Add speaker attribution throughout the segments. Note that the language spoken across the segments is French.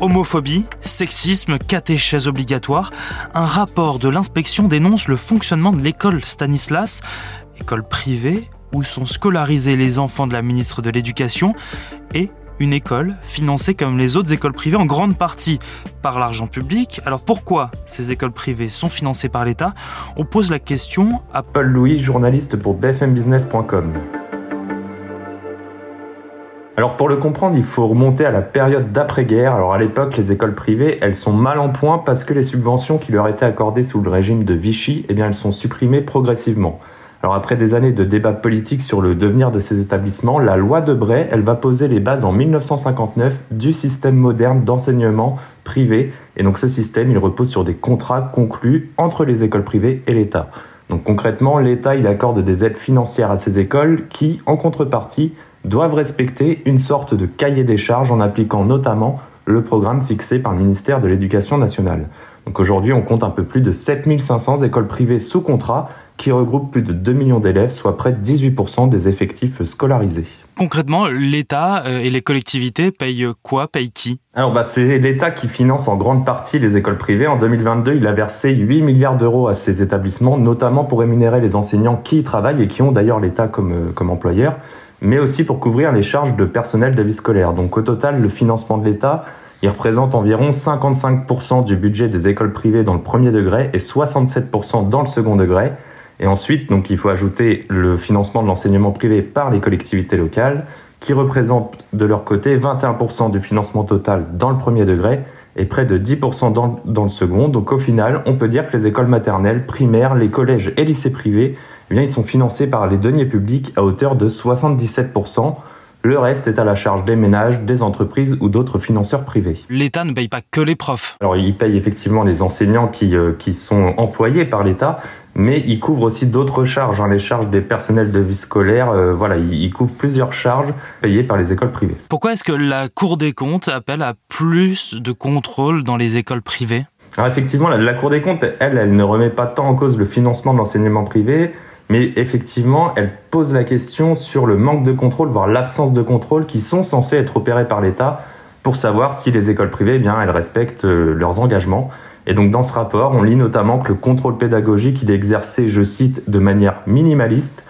Speaker 1: Homophobie, sexisme, catéchèse obligatoire, un rapport de l'inspection dénonce le fonctionnement de l'école Stanislas, école privée où sont scolarisés les enfants de la ministre de l'Éducation, et une école financée comme les autres écoles privées en grande partie par l'argent public. Alors pourquoi ces écoles privées sont financées par l'État? On pose la question à
Speaker 2: Paul Louis, journaliste pour bfmbusiness.com. Alors pour le comprendre, il faut remonter à la période d'après-guerre. Alors à l'époque, les écoles privées, elles sont mal en point parce que les subventions qui leur étaient accordées sous le régime de Vichy, eh elles sont supprimées progressivement. Alors après des années de débats politiques sur le devenir de ces établissements, la loi de Bray, elle va poser les bases en 1959 du système moderne d'enseignement privé. Et donc ce système, il repose sur des contrats conclus entre les écoles privées et l'État. Donc concrètement, l'État, il accorde des aides financières à ces écoles qui, en contrepartie, doivent respecter une sorte de cahier des charges en appliquant notamment le programme fixé par le ministère de l'Éducation nationale. Donc aujourd'hui, on compte un peu plus de 7500 écoles privées sous contrat qui regroupent plus de 2 millions d'élèves, soit près de 18% des effectifs scolarisés.
Speaker 1: Concrètement, l'État euh, et les collectivités payent quoi Payent qui?
Speaker 2: Alors bah, c'est l'État qui finance en grande partie les écoles privées. En 2022, il a versé 8 milliards d'euros à ces établissements, notamment pour rémunérer les enseignants qui y travaillent et qui ont d'ailleurs l'État comme, euh, comme employeur mais aussi pour couvrir les charges de personnel de vie scolaire. Donc au total, le financement de l'État, il représente environ 55% du budget des écoles privées dans le premier degré et 67% dans le second degré. Et ensuite, donc, il faut ajouter le financement de l'enseignement privé par les collectivités locales, qui représente de leur côté 21% du financement total dans le premier degré et près de 10% dans, dans le second. Donc au final, on peut dire que les écoles maternelles, primaires, les collèges et lycées privés eh bien, ils sont financés par les deniers publics à hauteur de 77%. Le reste est à la charge des ménages, des entreprises ou d'autres financeurs privés.
Speaker 1: L'État ne paye pas que les profs.
Speaker 2: Alors il paye effectivement les enseignants qui, euh, qui sont employés par l'État, mais il couvre aussi d'autres charges, hein, les charges des personnels de vie scolaire. Euh, voilà, il, il, couvre plusieurs charges payées par les écoles privées.
Speaker 1: Pourquoi est-ce que la Cour des comptes appelle à plus de contrôle dans les écoles privées?
Speaker 2: Alors effectivement, la, la Cour des comptes, elle, elle ne remet pas tant en cause le financement de l'enseignement privé, mais effectivement, elle pose la question sur le manque de contrôle, voire l'absence de contrôle qui sont censés être opérés par l'État pour savoir si les écoles privées, eh bien, elles respectent euh, leurs engagements. Et donc dans ce rapport, on lit notamment que le contrôle pédagogique, il est exercé, je cite, de manière minimaliste,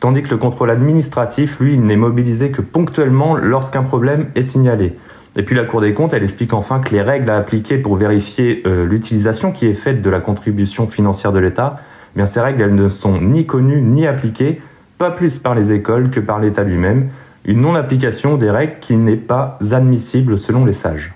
Speaker 2: tandis que le contrôle administratif, lui, il n'est mobilisé que ponctuellement lorsqu'un problème est signalé. Et puis la Cour des comptes, elle explique enfin que les règles à appliquer pour vérifier euh, l'utilisation qui est faite de la contribution financière de l'État, bien ces règles, ne sont ni connues ni appliquées, pas plus par les écoles que par l'État lui-même, une non-application des règles qui n'est pas admissible selon les sages.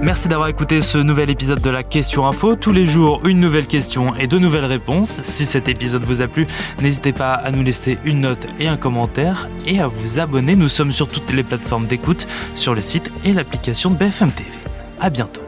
Speaker 1: Merci d'avoir écouté ce nouvel épisode de la Question Info. Tous les jours, une nouvelle question et de nouvelles réponses. Si cet épisode vous a plu, n'hésitez pas à nous laisser une note et un commentaire et à vous abonner. Nous sommes sur toutes les plateformes d'écoute, sur le site et l'application de BFM TV. À bientôt.